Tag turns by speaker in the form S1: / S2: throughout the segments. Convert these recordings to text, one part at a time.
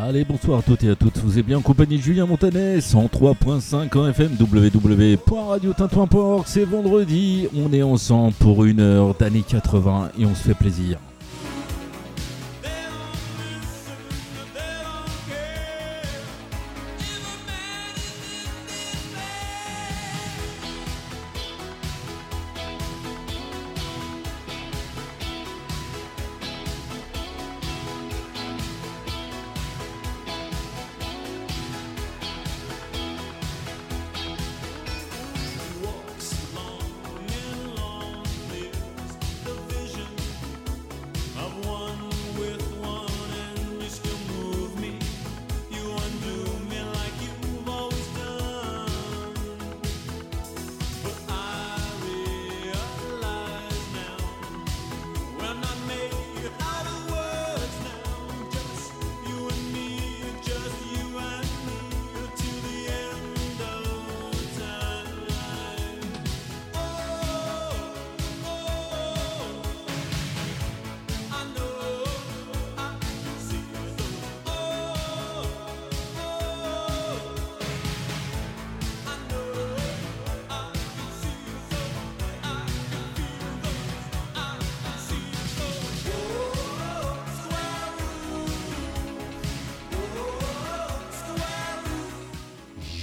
S1: Allez, bonsoir à toutes et à toutes. Vous êtes bien en compagnie de Julien Montanet, 103.5 en FM, www.radiotintouin.org. C'est vendredi, on est ensemble pour une heure d'années 80 et on se fait plaisir.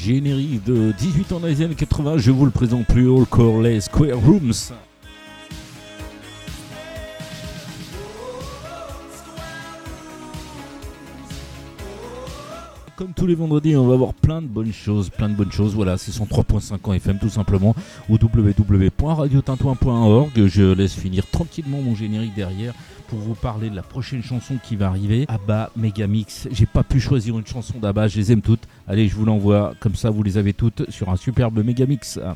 S1: Générique de 18 ans dans les années 80, je vous le présente plus haut, le les Square Rooms. Comme tous les vendredis, on va avoir plein de bonnes choses, plein de bonnes choses. Voilà, c'est 103.5 en FM tout simplement, ou www.radiotintouin.org. Je laisse finir tranquillement mon générique derrière pour vous parler de la prochaine chanson qui va arriver. Abba Megamix. J'ai pas pu choisir une chanson d'Abba, je les aime toutes. Allez, je vous l'envoie comme ça, vous les avez toutes sur un superbe Megamix.
S2: Euh,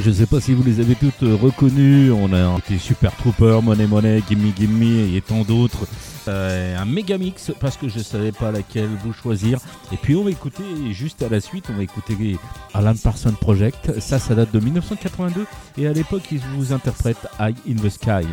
S2: je sais pas si vous les avez toutes euh, reconnues. On a été Super Trooper, Money Money, Gimme Gimme et tant d'autres. Euh, un méga mix parce que je savais pas laquelle vous choisir. Et puis on va écouter juste à la suite, on va écouter Alan Parsons Project. Ça, ça date de 1982 et à l'époque ils vous interprètent High in the Sky.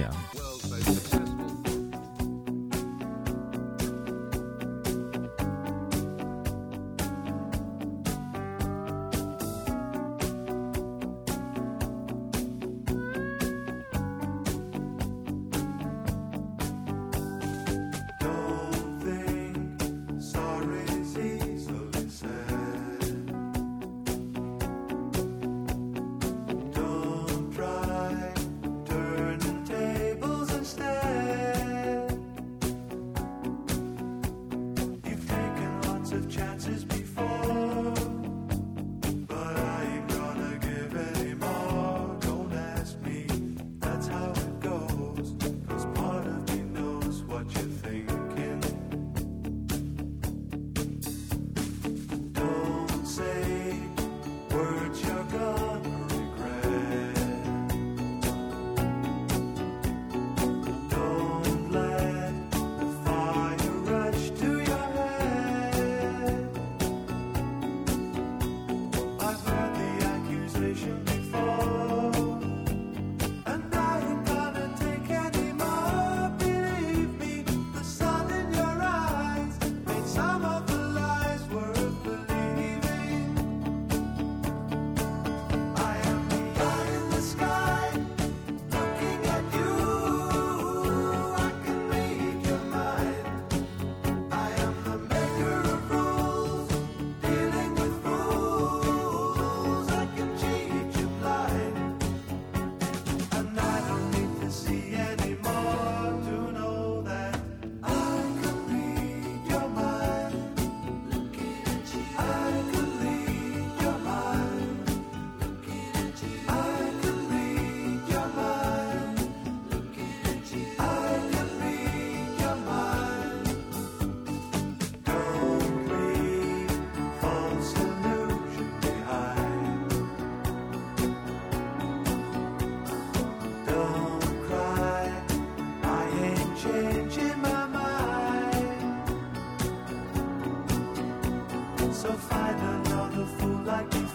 S2: so find another fool like you.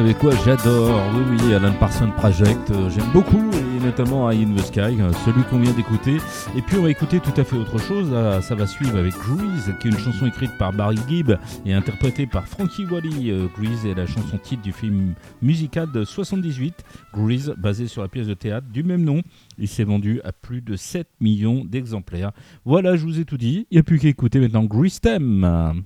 S2: Savez quoi, j'adore, oui oui, Alan Parsons Project, euh, j'aime beaucoup, et notamment High in euh, celui qu'on vient d'écouter. Et puis on va écouter tout à fait autre chose, ça va suivre avec Grease, qui est une chanson écrite par Barry Gibb et interprétée par Frankie Wally. Euh, Grease est la chanson titre du film musical de 78, Grease, basé sur la pièce de théâtre du même nom. Il s'est vendu à plus de 7 millions d'exemplaires. Voilà, je vous ai tout dit, il n'y a plus qu'à écouter maintenant Grease Theme.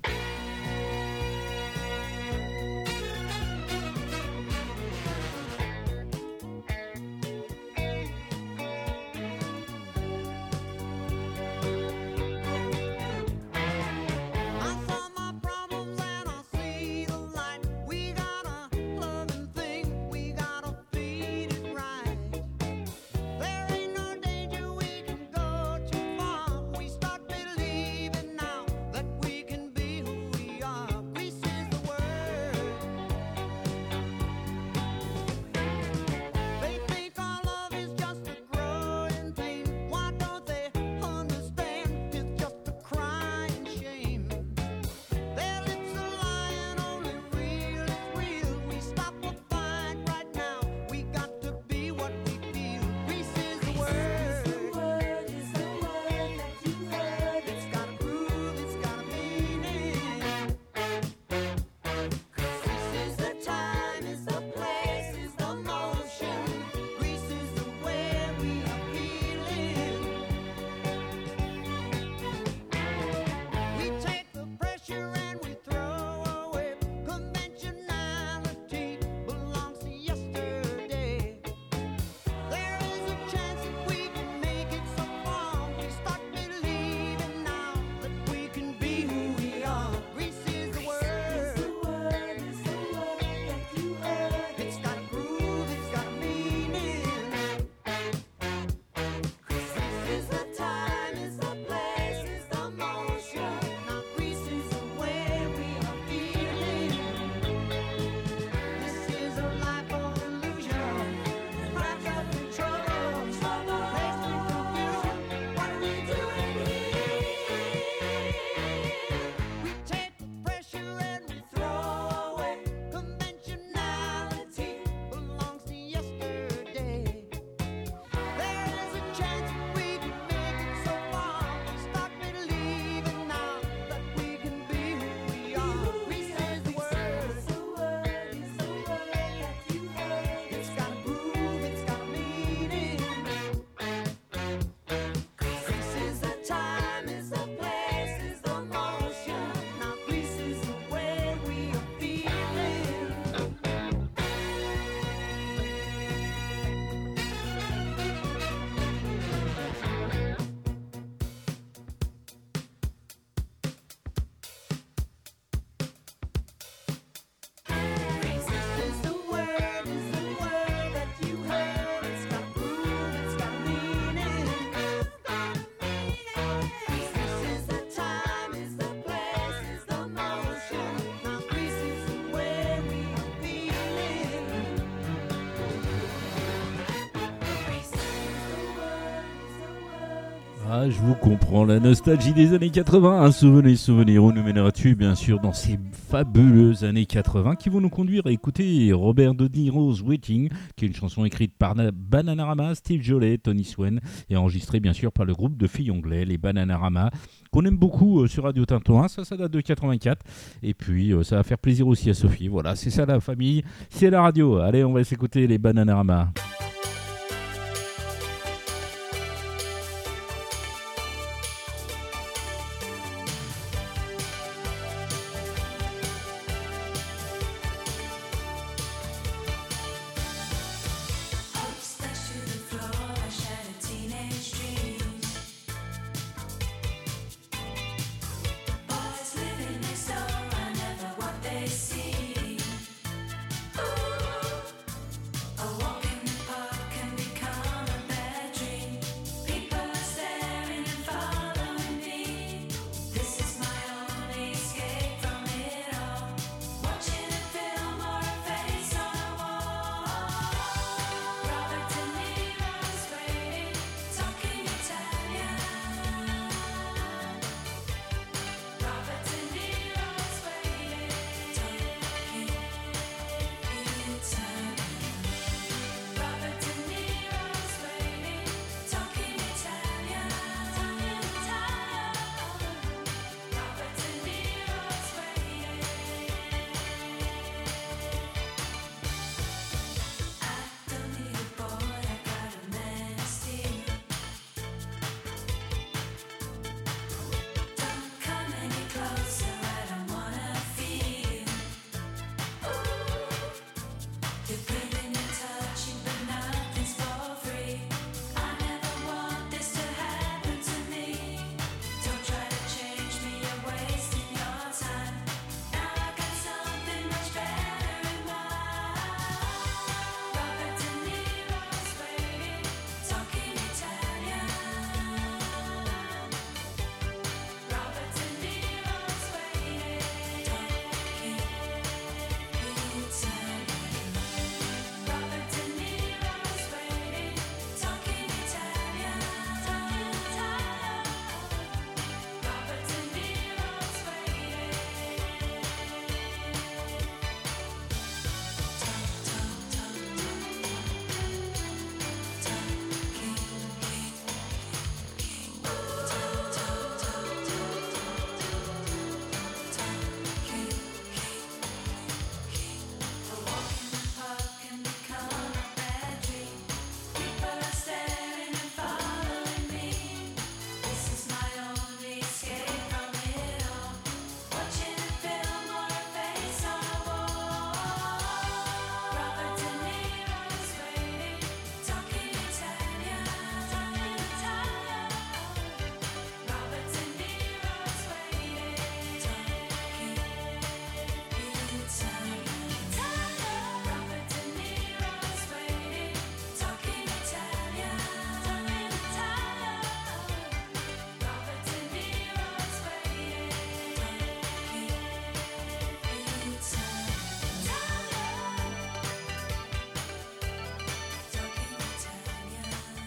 S3: Je vous comprends, la nostalgie des années 80. Un souvenir, souvenir, où nous mènera-tu, bien sûr, dans ces fabuleuses années 80 qui vont nous conduire à écouter Robert De Niro's Waiting, qui est une chanson écrite par Bananarama, Steve Jolet, Tony Swen, et enregistrée, bien sûr, par le groupe de filles anglais, les Bananarama, qu'on aime beaucoup euh, sur Radio Tintoin. Ça, ça date de 84. Et puis, euh, ça va faire plaisir aussi à Sophie. Voilà, c'est ça la famille, c'est la radio. Allez, on va s'écouter les Bananarama.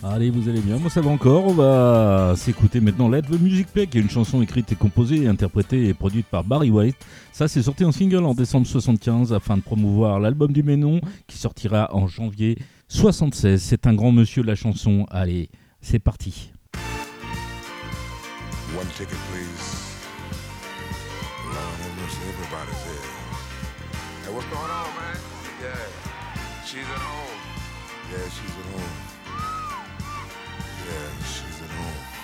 S3: Allez, vous allez bien, moi ça va encore. On va s'écouter maintenant Let the Music Play, qui est une chanson écrite et composée, interprétée et produite par Barry White. Ça, c'est sorti en single en décembre 75 afin de promouvoir l'album du Ménon qui sortira en janvier 76. C'est un grand monsieur de la chanson. Allez, c'est parti. One ticket, please. Yeah, she's at home.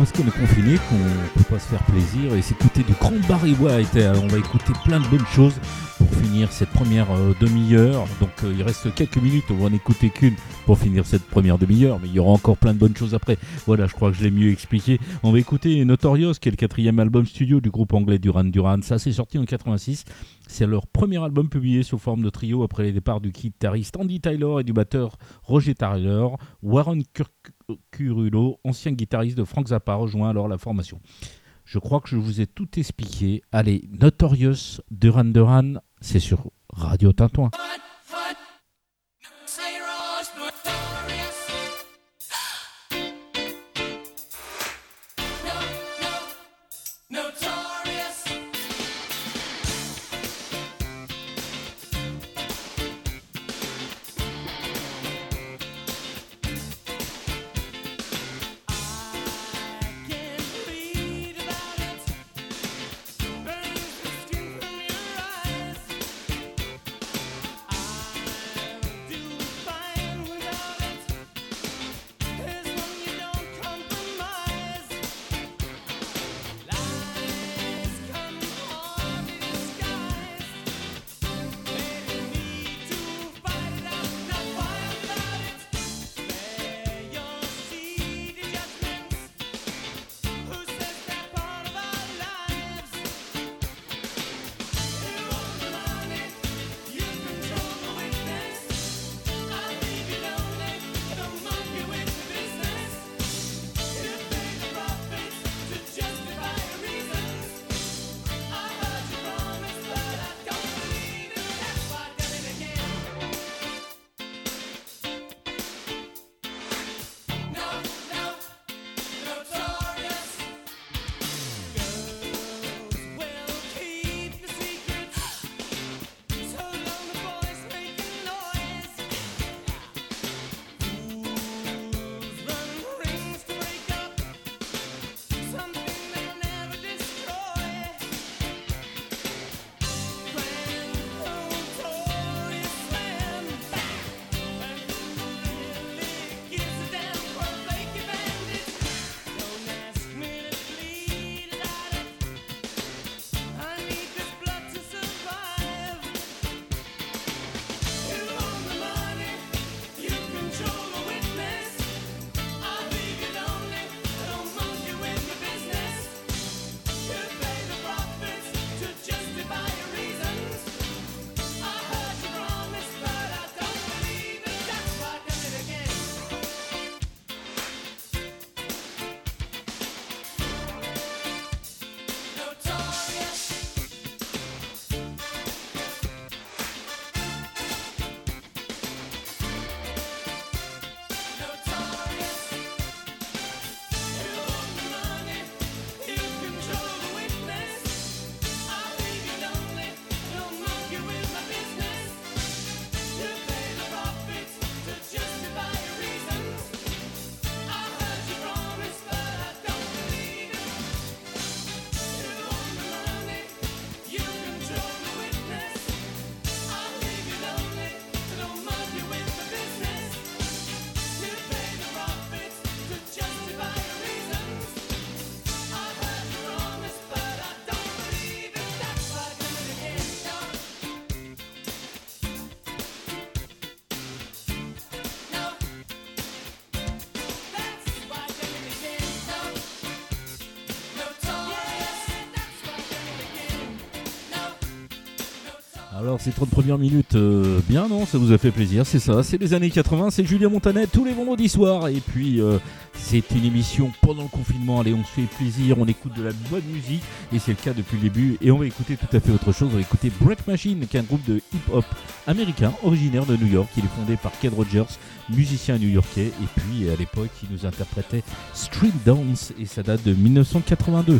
S4: Parce qu'on est confiné qu'on peut pas se faire plaisir et s'écouter du grand Barry White. on va écouter plein de bonnes choses pour finir cette première euh, demi-heure. Donc euh, il reste quelques minutes, on va en écouter qu'une pour finir cette première demi-heure, mais il y aura encore plein de bonnes choses après. Voilà, je crois que je l'ai mieux expliqué. On va écouter Notorious, qui est le quatrième album studio du groupe anglais Duran Duran. Ça, c'est sorti en 86. C'est leur premier album publié sous forme de trio après les départs du guitariste Andy Taylor et du batteur Roger Taylor. Warren Curulo, ancien guitariste de Frank Zappa, rejoint alors la formation. Je crois que je vous ai tout expliqué. Allez, Notorious Duran Duran, c'est sur Radio Tintouin. Ces 30 premières minutes, euh, bien non, ça vous a fait plaisir, c'est ça, c'est les années 80, c'est Julien Montanet tous les vendredis soirs, et puis euh, c'est une émission pendant le confinement, allez on se fait plaisir, on écoute de la bonne musique, et c'est le cas depuis le début, et on va écouter tout à fait autre chose, on va écouter Break Machine, qui est un groupe de hip-hop américain, originaire de New York, il est fondé par Ken Rogers, musicien new-yorkais, et puis à l'époque il nous interprétait Street Dance, et ça date de 1982.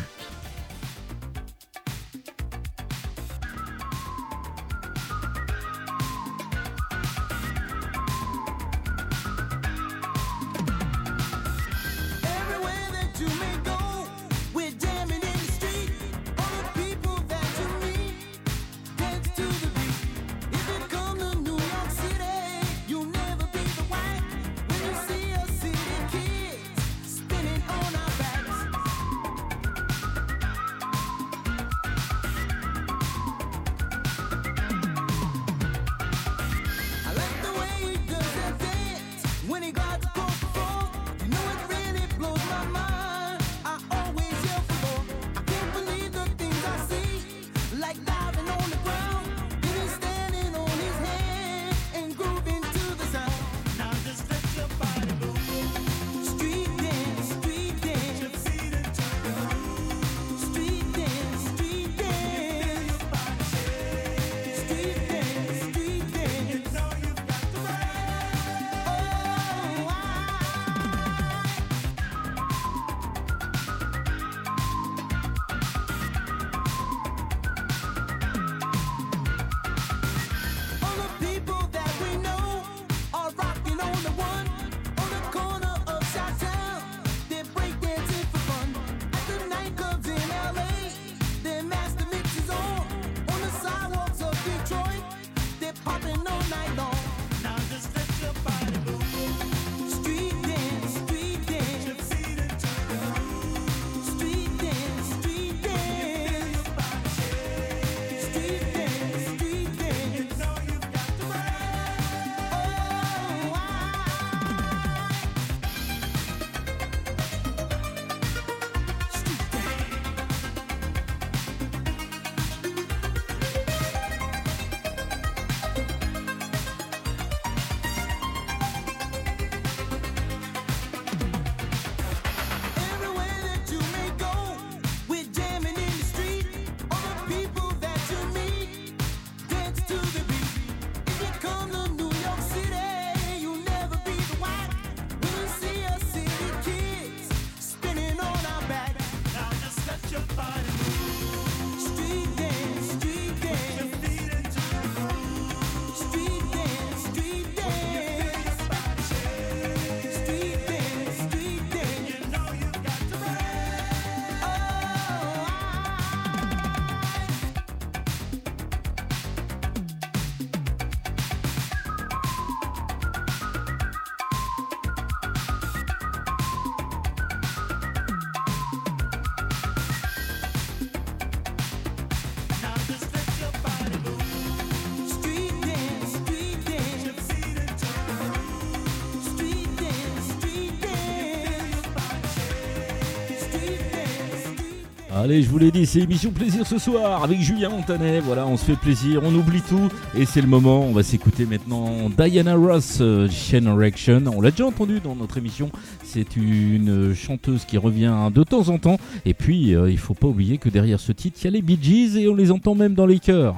S4: Allez, je vous l'ai dit, c'est émission plaisir ce soir avec Julien Montanet. Voilà, on se fait plaisir, on oublie tout et c'est le moment. On va s'écouter maintenant Diana Ross, euh, Generation. On l'a déjà entendu dans notre émission. C'est une chanteuse qui revient de temps en temps. Et puis, euh, il faut pas oublier que derrière ce titre, il y a les Bee Gees et on les entend même dans les chœurs.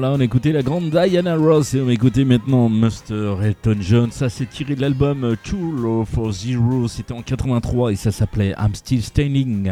S5: Voilà, on écoutait la grande Diana Ross et on écoutait maintenant Mr. Elton John. Ça, c'est tiré de l'album Too Low for Zero. C'était en 83 et ça s'appelait I'm Still Standing.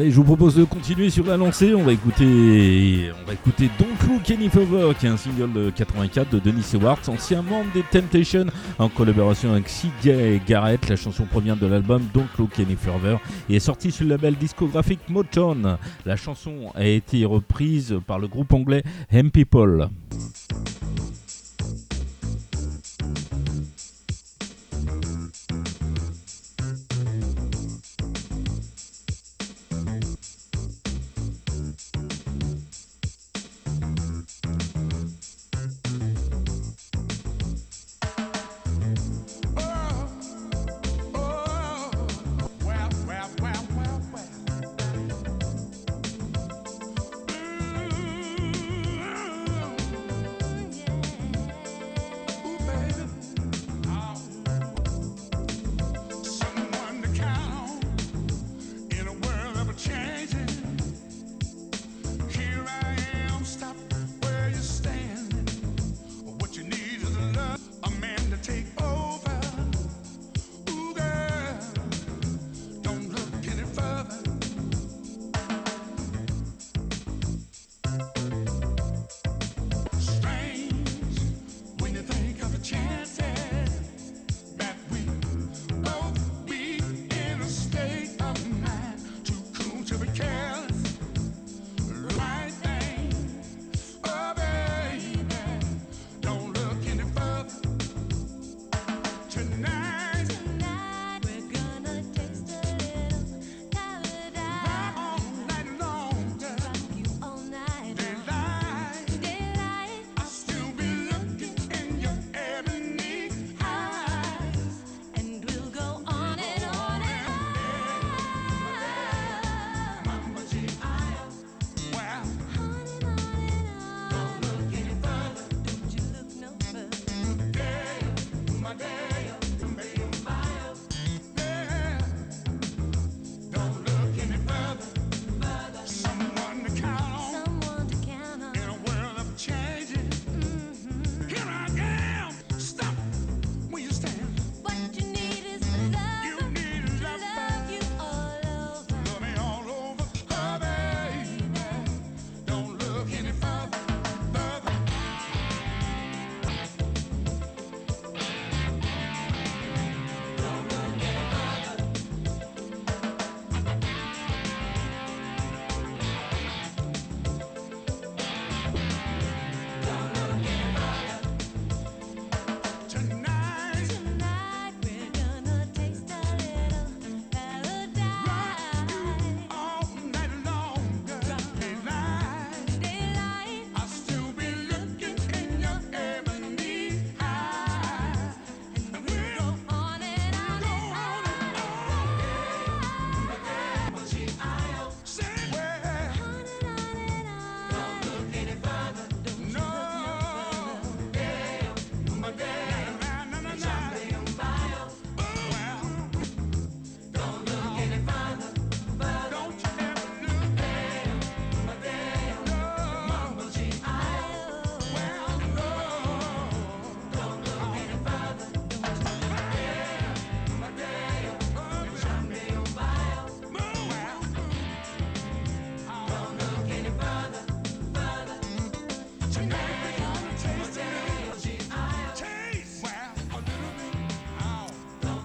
S5: Allez, je vous propose de continuer sur la lancée. On va écouter, on va écouter Don't Look Any Further, qui est un single de 84 de Denis Stewart, ancien membre des Temptations, en collaboration avec CJ Garrett. La chanson provient de l'album Don't Look Any Further et est sortie sur le label discographique Motown. La chanson a été reprise par le groupe anglais M People.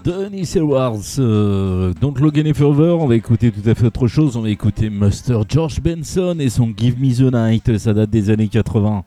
S6: Denis Edwards, euh, Don't Logan Any Further, on va écouter tout à fait autre chose, on va écouter Master George Benson et son Give Me the Night, ça date des années 80.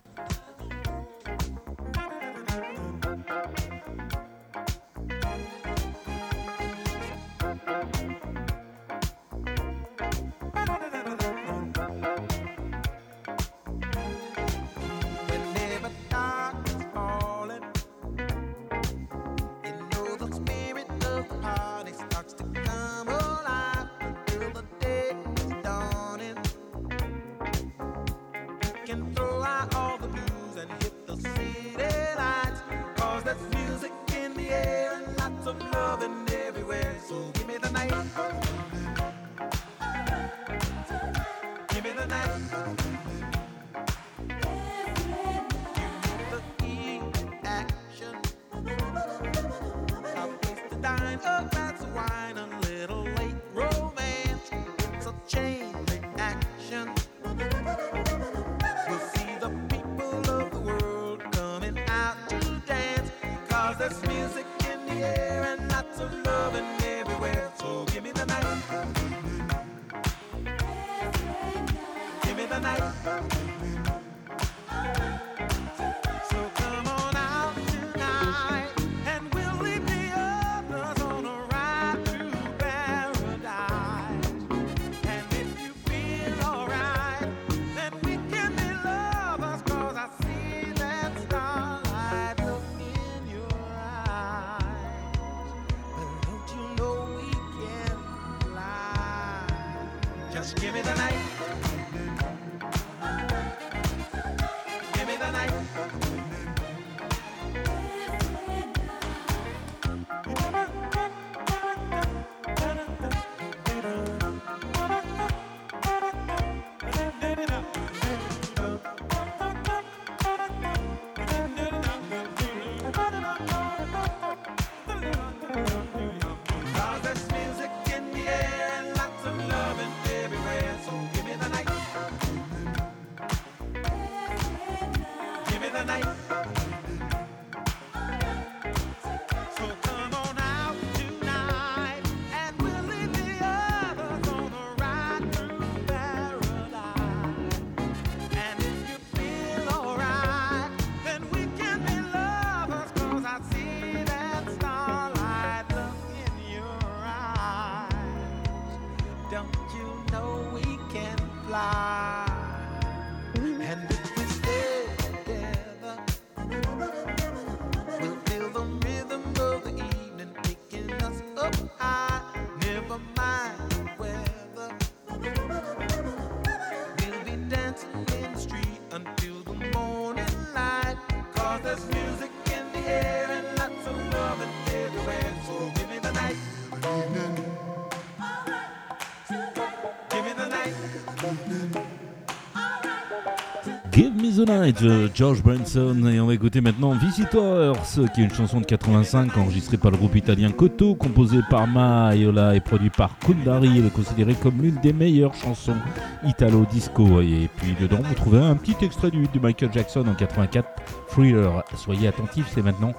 S6: The George Branson et on va écouter maintenant Visitors qui est une chanson de 85 enregistrée par le groupe italien Koto composée par Maiola et produit par Kundari. Elle est considérée comme l'une des meilleures chansons italo disco. Et puis dedans vous trouvez un petit extrait du Michael Jackson en 84 Thriller. Soyez attentifs c'est maintenant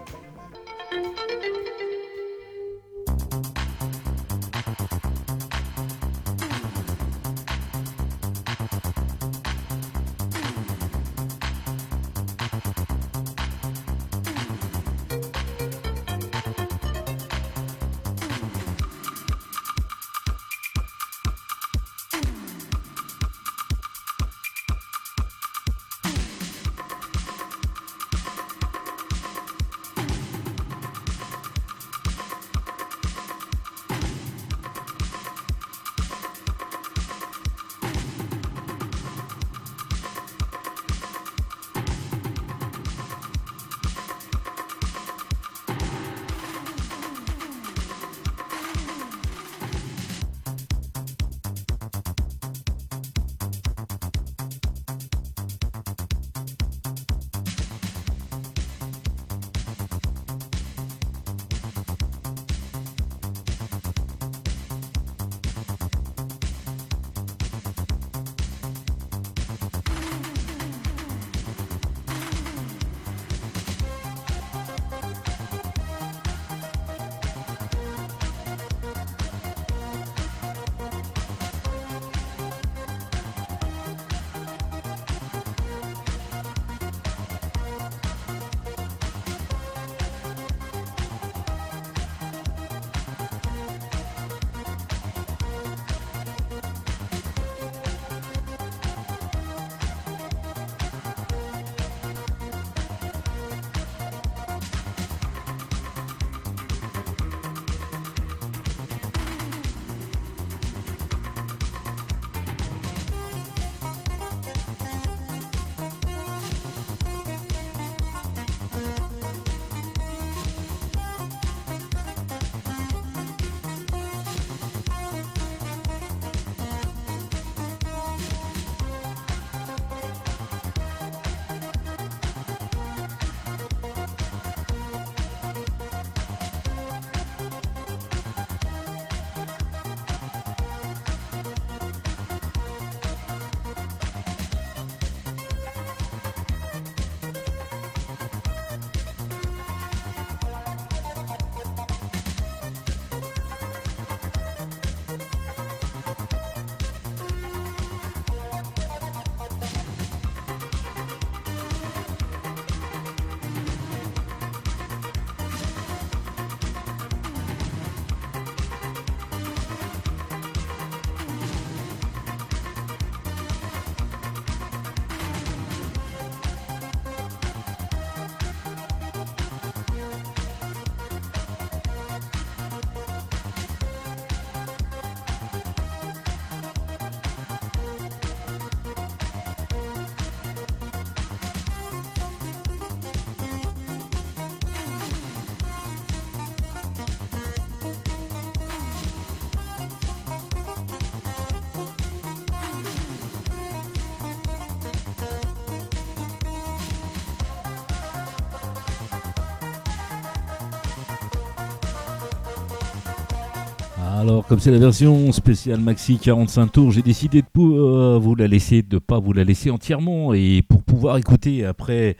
S4: Alors, comme c'est la version spéciale Maxi 45 tours, j'ai décidé de euh, vous la laisser, de pas vous la laisser entièrement. Et pour pouvoir écouter après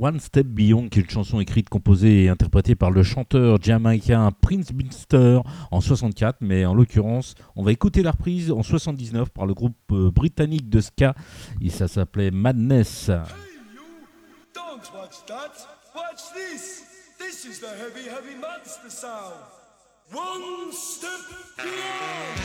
S4: One Step Beyond, qui est une chanson écrite, composée et interprétée par le chanteur jamaïcain Prince Binster en 64, mais en l'occurrence, on va écouter la reprise en 79 par le groupe euh, britannique de ska. Et ça s'appelait Madness. Heavy, monster. One step beyond.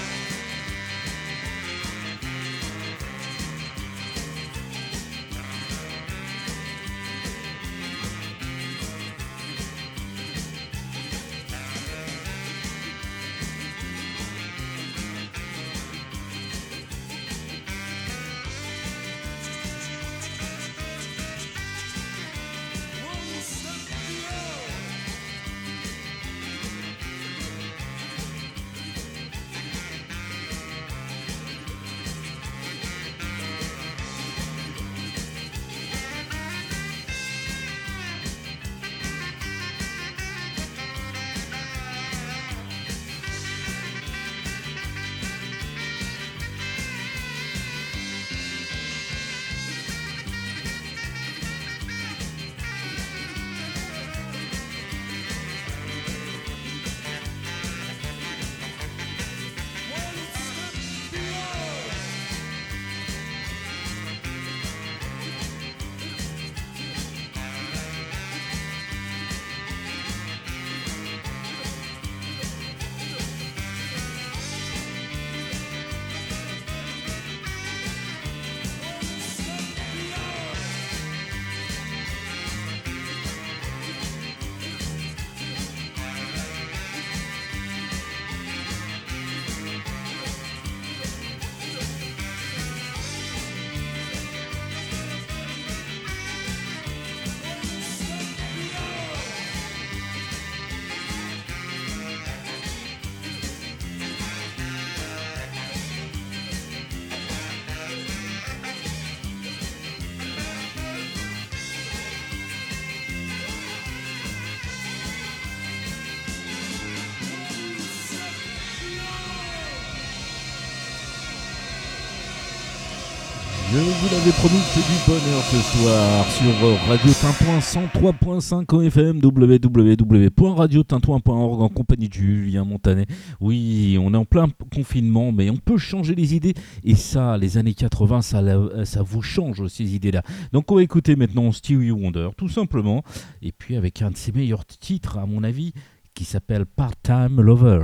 S4: Vous l'avais promis, c'est du bonheur ce soir sur Radio Tintouin 103.5 FM, www.radiotintouin.org en compagnie de Julien Montanet. Oui, on est en plein confinement, mais on peut changer les idées. Et ça, les années 80, ça, ça vous change ces idées-là. Donc on va écouter maintenant Stevie Wonder, tout simplement. Et puis avec un de ses meilleurs titres, à mon avis, qui s'appelle Part-Time Lover.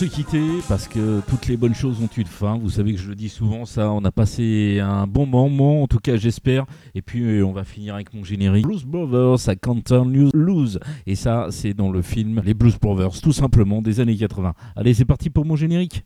S4: Se quitter parce que toutes les bonnes choses ont une fin. Vous savez que je le dis souvent, ça. On a passé un bon moment, en tout cas, j'espère. Et puis, euh, on va finir avec mon générique. Blues Brothers à Canton Lose. Et ça, c'est dans le film Les Blues Brothers, tout simplement, des années 80. Allez, c'est parti pour mon générique.